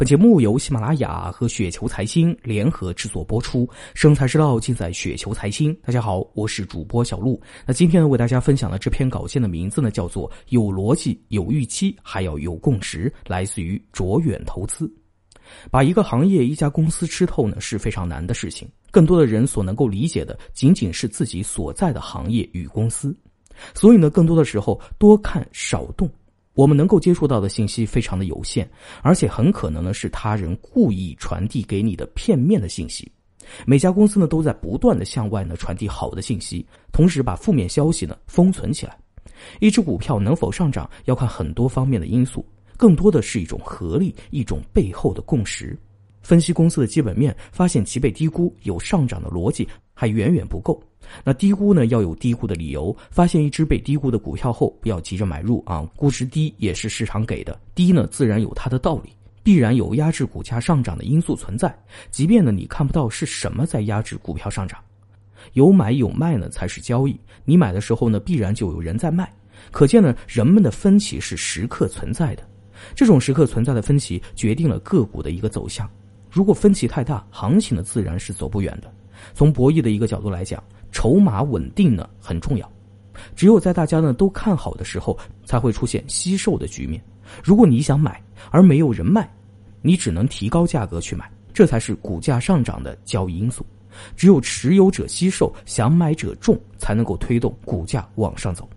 本节目由喜马拉雅和雪球财经联合制作播出，生财之道尽在雪球财经。大家好，我是主播小璐。那今天，为大家分享的这篇稿件的名字呢，叫做“有逻辑、有预期，还要有共识”，来自于卓远投资。把一个行业、一家公司吃透呢，是非常难的事情。更多的人所能够理解的，仅仅是自己所在的行业与公司。所以呢，更多的时候，多看少动。我们能够接触到的信息非常的有限，而且很可能呢是他人故意传递给你的片面的信息。每家公司呢都在不断的向外呢传递好的信息，同时把负面消息呢封存起来。一只股票能否上涨，要看很多方面的因素，更多的是一种合力，一种背后的共识。分析公司的基本面，发现其被低估，有上涨的逻辑，还远远不够。那低估呢，要有低估的理由。发现一只被低估的股票后，不要急着买入啊，估值低也是市场给的，低呢自然有它的道理，必然有压制股价上涨的因素存在。即便呢你看不到是什么在压制股票上涨，有买有卖呢才是交易。你买的时候呢，必然就有人在卖，可见呢人们的分歧是时刻存在的。这种时刻存在的分歧，决定了个股的一个走向。如果分歧太大，行情呢自然是走不远的。从博弈的一个角度来讲，筹码稳定呢很重要。只有在大家呢都看好的时候，才会出现惜售的局面。如果你想买而没有人卖，你只能提高价格去买，这才是股价上涨的交易因素。只有持有者惜售，想买者众，才能够推动股价往上走。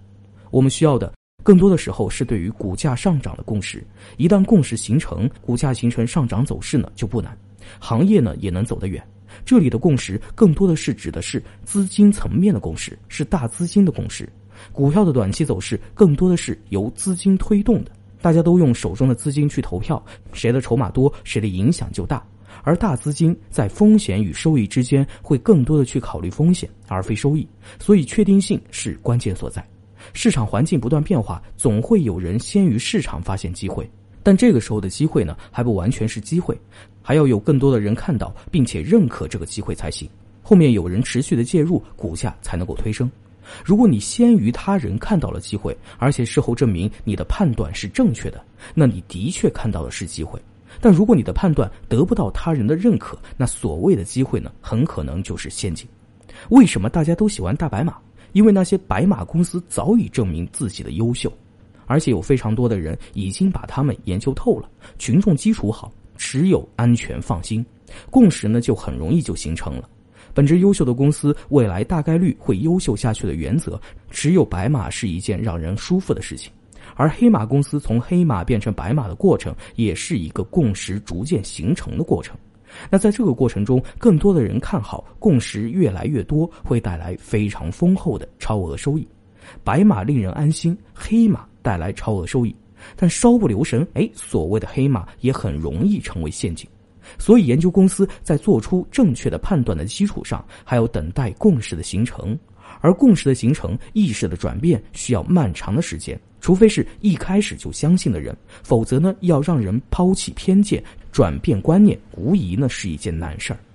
我们需要的更多的时候是对于股价上涨的共识。一旦共识形成，股价形成上涨走势呢就不难。行业呢也能走得远，这里的共识更多的是指的是资金层面的共识，是大资金的共识。股票的短期走势更多的是由资金推动的，大家都用手中的资金去投票，谁的筹码多，谁的影响就大。而大资金在风险与收益之间会更多的去考虑风险而非收益，所以确定性是关键所在。市场环境不断变化，总会有人先于市场发现机会。但这个时候的机会呢，还不完全是机会，还要有更多的人看到并且认可这个机会才行。后面有人持续的介入，股价才能够推升。如果你先于他人看到了机会，而且事后证明你的判断是正确的，那你的确看到的是机会。但如果你的判断得不到他人的认可，那所谓的机会呢，很可能就是陷阱。为什么大家都喜欢大白马？因为那些白马公司早已证明自己的优秀。而且有非常多的人已经把他们研究透了，群众基础好，持有安全放心，共识呢就很容易就形成了。本质优秀的公司未来大概率会优秀下去的原则，持有白马是一件让人舒服的事情，而黑马公司从黑马变成白马的过程，也是一个共识逐渐形成的过程。那在这个过程中，更多的人看好，共识越来越多，会带来非常丰厚的超额收益。白马令人安心，黑马。带来超额收益，但稍不留神，哎，所谓的黑马也很容易成为陷阱。所以，研究公司在做出正确的判断的基础上，还要等待共识的形成。而共识的形成、意识的转变，需要漫长的时间。除非是一开始就相信的人，否则呢，要让人抛弃偏见、转变观念，无疑呢是一件难事儿。